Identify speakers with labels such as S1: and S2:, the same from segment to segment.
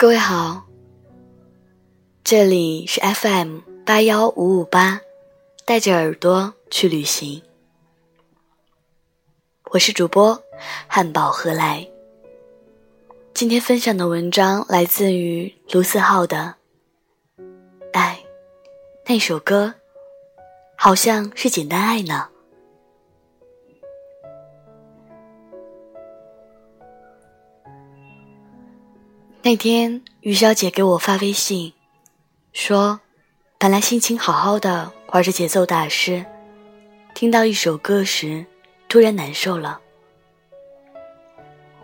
S1: 各位好，这里是 FM 八幺五五八，带着耳朵去旅行。我是主播汉堡何来。今天分享的文章来自于卢思浩的《爱》，那首歌好像是简单爱呢。那天，于小姐给我发微信，说：“本来心情好好的，玩着节奏大师，听到一首歌时，突然难受了。”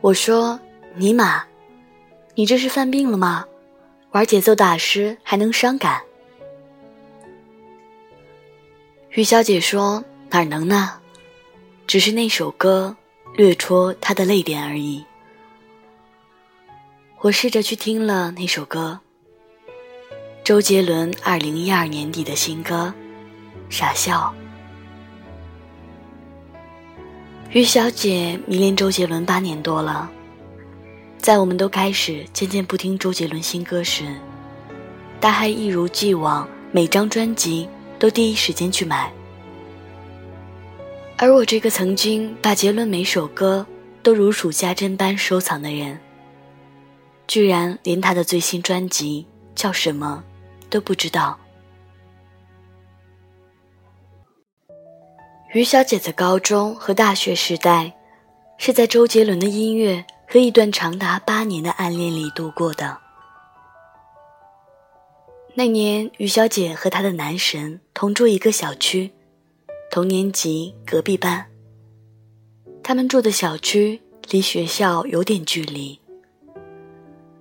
S1: 我说：“尼玛，你这是犯病了吗？玩节奏大师还能伤感？”于小姐说：“哪能呢？只是那首歌略戳她的泪点而已。”我试着去听了那首歌，周杰伦二零一二年底的新歌《傻笑》。于小姐迷恋周杰伦八年多了，在我们都开始渐渐不听周杰伦新歌时，她还一如既往每张专辑都第一时间去买。而我这个曾经把杰伦每首歌都如数家珍般收藏的人。居然连他的最新专辑叫什么都不知道。于小姐的高中和大学时代，是在周杰伦的音乐和一段长达八年的暗恋里度过的。那年，于小姐和她的男神同住一个小区，同年级，隔壁班。他们住的小区离学校有点距离。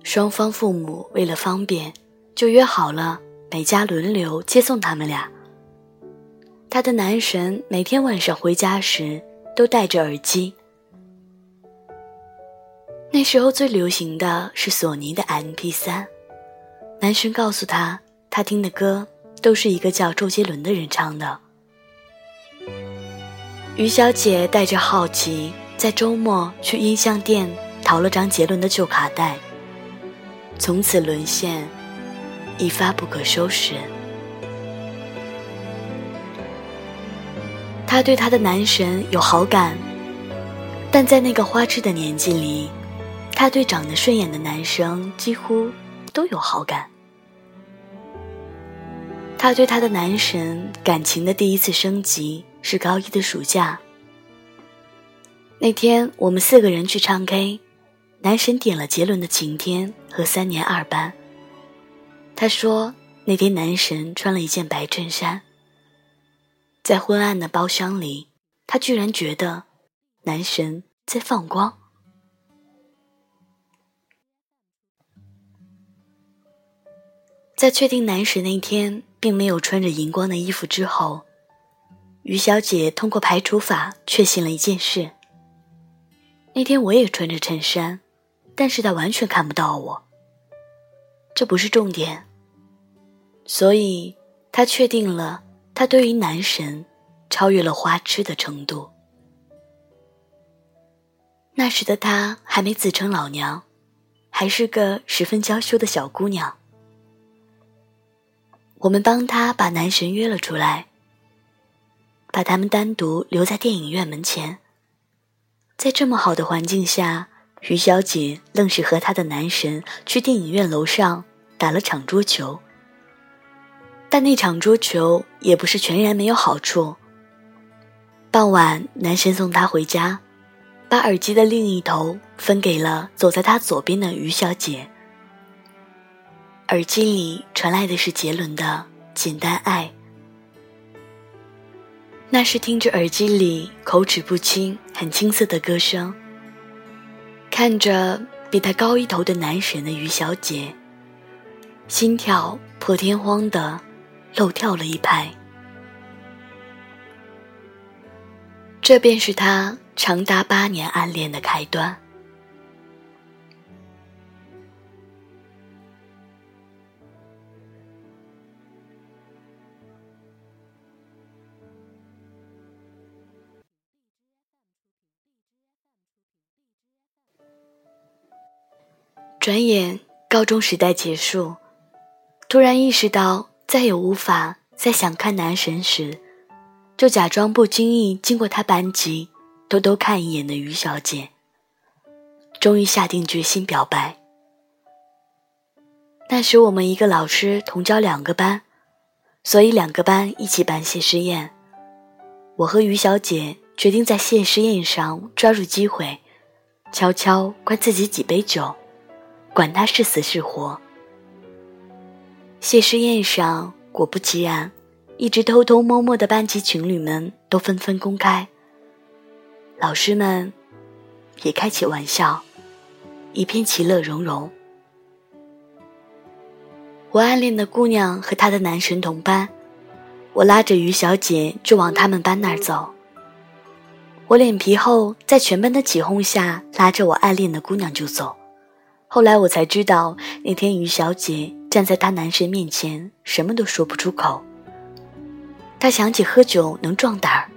S1: 双方父母为了方便，就约好了每家轮流接送他们俩。他的男神每天晚上回家时都戴着耳机。那时候最流行的是索尼的 MP3，男神告诉他，他听的歌都是一个叫周杰伦的人唱的。于小姐带着好奇，在周末去音像店淘了张杰伦的旧卡带。从此沦陷，一发不可收拾。他对他的男神有好感，但在那个花痴的年纪里，他对长得顺眼的男生几乎都有好感。他对他的男神感情的第一次升级是高一的暑假。那天我们四个人去唱 K。男神点了杰伦的《晴天》和《三年二班》。他说那天男神穿了一件白衬衫，在昏暗的包厢里，他居然觉得男神在放光。在确定男神那天并没有穿着荧光的衣服之后，于小姐通过排除法确信了一件事：那天我也穿着衬衫。但是他完全看不到我，这不是重点。所以，他确定了他对于男神超越了花痴的程度。那时的他还没自称老娘，还是个十分娇羞的小姑娘。我们帮他把男神约了出来，把他们单独留在电影院门前，在这么好的环境下。于小姐愣是和她的男神去电影院楼上打了场桌球，但那场桌球也不是全然没有好处。傍晚，男神送她回家，把耳机的另一头分给了走在他左边的于小姐。耳机里传来的是杰伦的《简单爱》，那是听着耳机里口齿不清、很青涩的歌声。看着比他高一头的男神的于小姐，心跳破天荒的漏跳了一拍。这便是他长达八年暗恋的开端。转眼高中时代结束，突然意识到再也无法再想看男神时，就假装不经意经过他班级，偷偷看一眼的于小姐。终于下定决心表白。那时我们一个老师同教两个班，所以两个班一起办谢师宴。我和于小姐决定在谢师宴上抓住机会，悄悄灌自己几杯酒，管他是死是活。谢师宴上，果不其然，一直偷偷摸摸的班级情侣们都纷纷公开，老师们也开起玩笑，一片其乐融融。我暗恋的姑娘和她的男神同班，我拉着于小姐就往他们班那儿走。我脸皮厚，在全班的起哄下，拉着我暗恋的姑娘就走。后来我才知道，那天于小姐站在她男神面前，什么都说不出口。她想起喝酒能壮胆儿，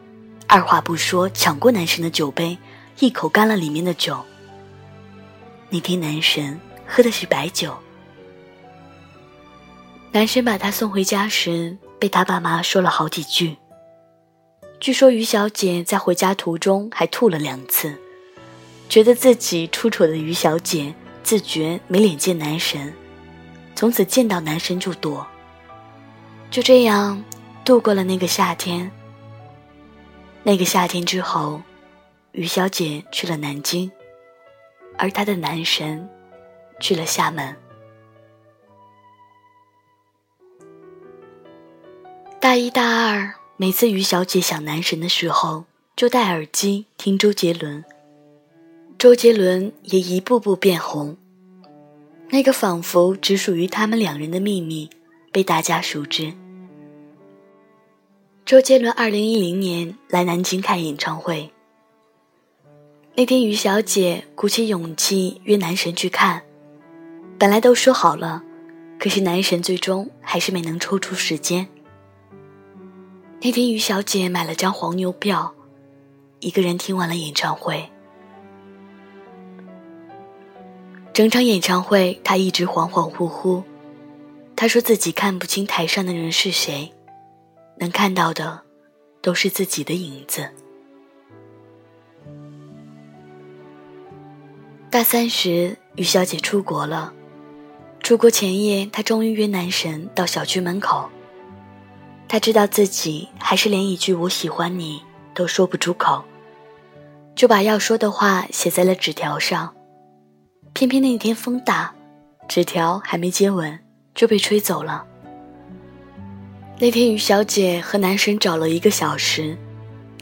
S1: 二话不说抢过男神的酒杯，一口干了里面的酒。那天男神喝的是白酒。男神把她送回家时，被他爸妈说了好几句。据说于小姐在回家途中还吐了两次，觉得自己出丑的于小姐自觉没脸见男神，从此见到男神就躲。就这样度过了那个夏天。那个夏天之后，于小姐去了南京，而她的男神去了厦门。大一、大二，每次于小姐想男神的时候，就戴耳机听周杰伦。周杰伦也一步步变红。那个仿佛只属于他们两人的秘密，被大家熟知。周杰伦二零一零年来南京开演唱会。那天，于小姐鼓起勇气约男神去看，本来都说好了，可是男神最终还是没能抽出时间。那天，于小姐买了张黄牛票，一个人听完了演唱会。整场演唱会，他一直恍恍惚惚。他说自己看不清台上的人是谁，能看到的都是自己的影子。大三时，于小姐出国了。出国前夜，她终于约男神到小区门口。他知道自己还是连一句“我喜欢你”都说不出口，就把要说的话写在了纸条上。偏偏那天风大，纸条还没接吻就被吹走了。那天于小姐和男神找了一个小时，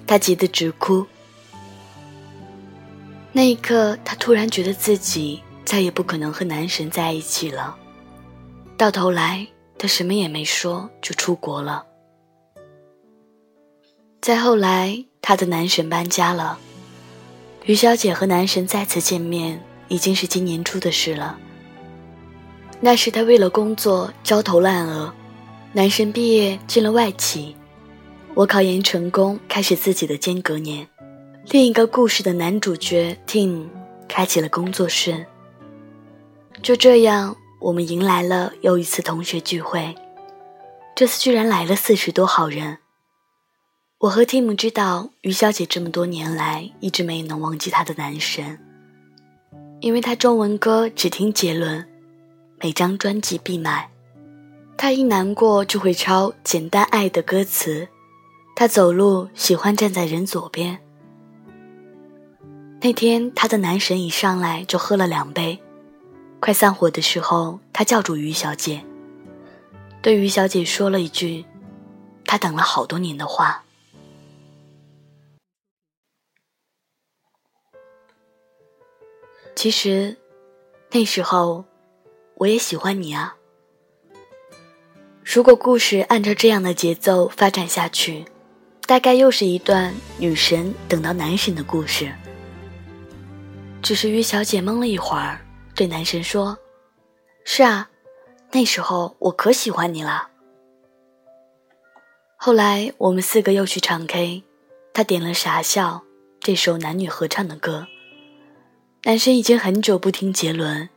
S1: 她急得直哭。那一刻，她突然觉得自己再也不可能和男神在一起了。到头来，她什么也没说就出国了。再后来，她的男神搬家了，于小姐和男神再次见面已经是今年初的事了。那时他为了工作焦头烂额，男神毕业进了外企，我考研成功，开始自己的间隔年。另一个故事的男主角 Tim 开启了工作室。就这样，我们迎来了又一次同学聚会，这次居然来了四十多号人。我和 Tim 知道，于小姐这么多年来一直没能忘记她的男神，因为他中文歌只听杰伦，每张专辑必买。他一难过就会抄《简单爱》的歌词，他走路喜欢站在人左边。那天他的男神一上来就喝了两杯，快散伙的时候，他叫住于小姐，对于小姐说了一句：“他等了好多年的话。”其实，那时候我也喜欢你啊。如果故事按照这样的节奏发展下去，大概又是一段女神等到男神的故事。只是于小姐懵了一会儿，对男神说：“是啊，那时候我可喜欢你了。”后来我们四个又去唱 K，他点了《傻笑》这首男女合唱的歌。男神已经很久不听杰伦，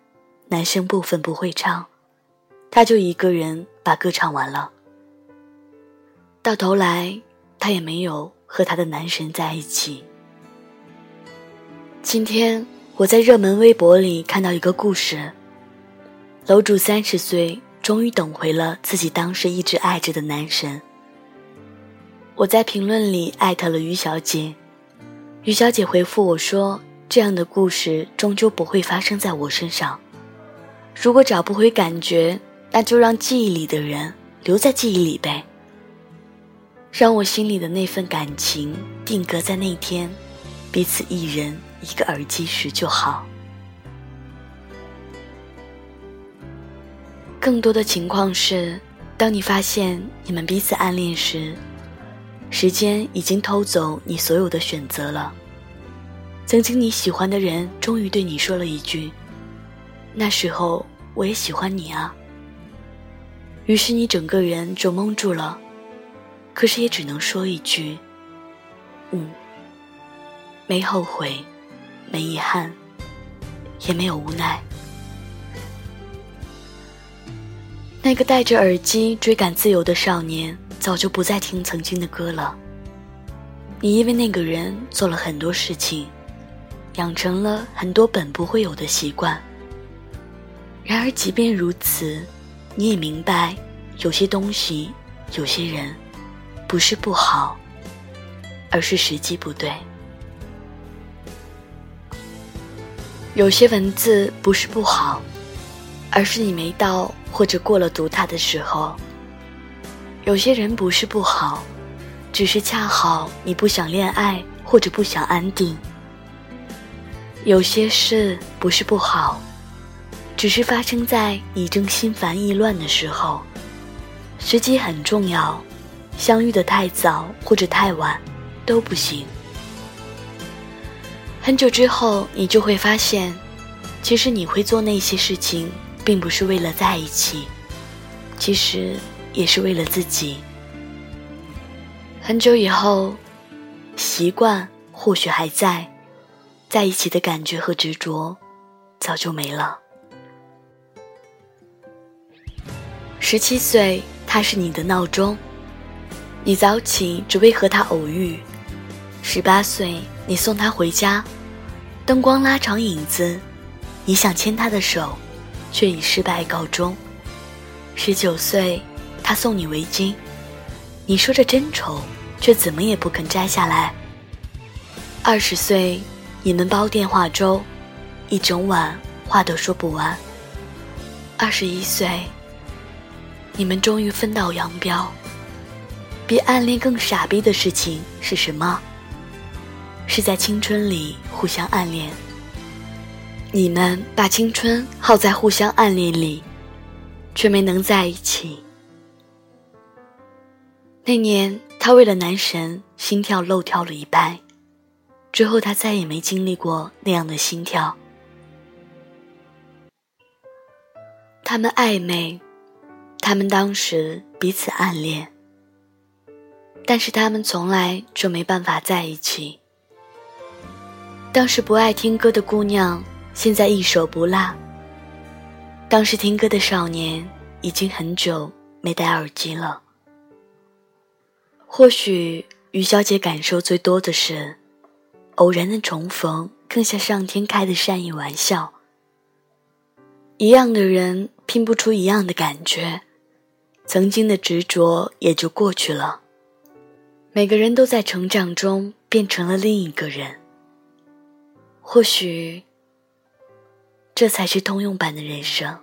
S1: 男生部分不会唱，他就一个人把歌唱完了。到头来，他也没有和他的男神在一起。今天我在热门微博里看到一个故事：楼主三十岁，终于等回了自己当时一直爱着的男神。我在评论里艾特了于小姐，于小姐回复我说：“这样的故事终究不会发生在我身上。如果找不回感觉，那就让记忆里的人留在记忆里呗。让我心里的那份感情定格在那天，彼此一人一个耳机时就好。更多的情况是，当你发现你们彼此暗恋时。”时间已经偷走你所有的选择了。曾经你喜欢的人终于对你说了一句：“那时候我也喜欢你啊。”于是你整个人就懵住了，可是也只能说一句：“嗯。”没后悔，没遗憾，也没有无奈。那个戴着耳机追赶自由的少年。早就不再听曾经的歌了。你因为那个人做了很多事情，养成了很多本不会有的习惯。然而，即便如此，你也明白，有些东西，有些人，不是不好，而是时机不对。有些文字不是不好，而是你没到或者过了读它的时候。有些人不是不好，只是恰好你不想恋爱或者不想安定。有些事不是不好，只是发生在你正心烦意乱的时候。时机很重要，相遇的太早或者太晚都不行。很久之后，你就会发现，其实你会做那些事情，并不是为了在一起，其实。也是为了自己。很久以后，习惯或许还在，在一起的感觉和执着早就没了。十七岁，他是你的闹钟，你早起只为和他偶遇；十八岁，你送他回家，灯光拉长影子，你想牵他的手，却以失败告终；十九岁。他送你围巾，你说着真丑，却怎么也不肯摘下来。二十岁，你们煲电话粥，一整晚话都说不完。二十一岁，你们终于分道扬镳。比暗恋更傻逼的事情是什么？是在青春里互相暗恋。你们把青春耗在互相暗恋里，却没能在一起。那年，他为了男神心跳漏跳了一拍，之后他再也没经历过那样的心跳。他们暧昧，他们当时彼此暗恋，但是他们从来就没办法在一起。当时不爱听歌的姑娘，现在一首不落；当时听歌的少年，已经很久没戴耳机了。或许于小姐感受最多的是，偶然的重逢更像上天开的善意玩笑。一样的人拼不出一样的感觉，曾经的执着也就过去了。每个人都在成长中变成了另一个人。或许，这才是通用版的人生。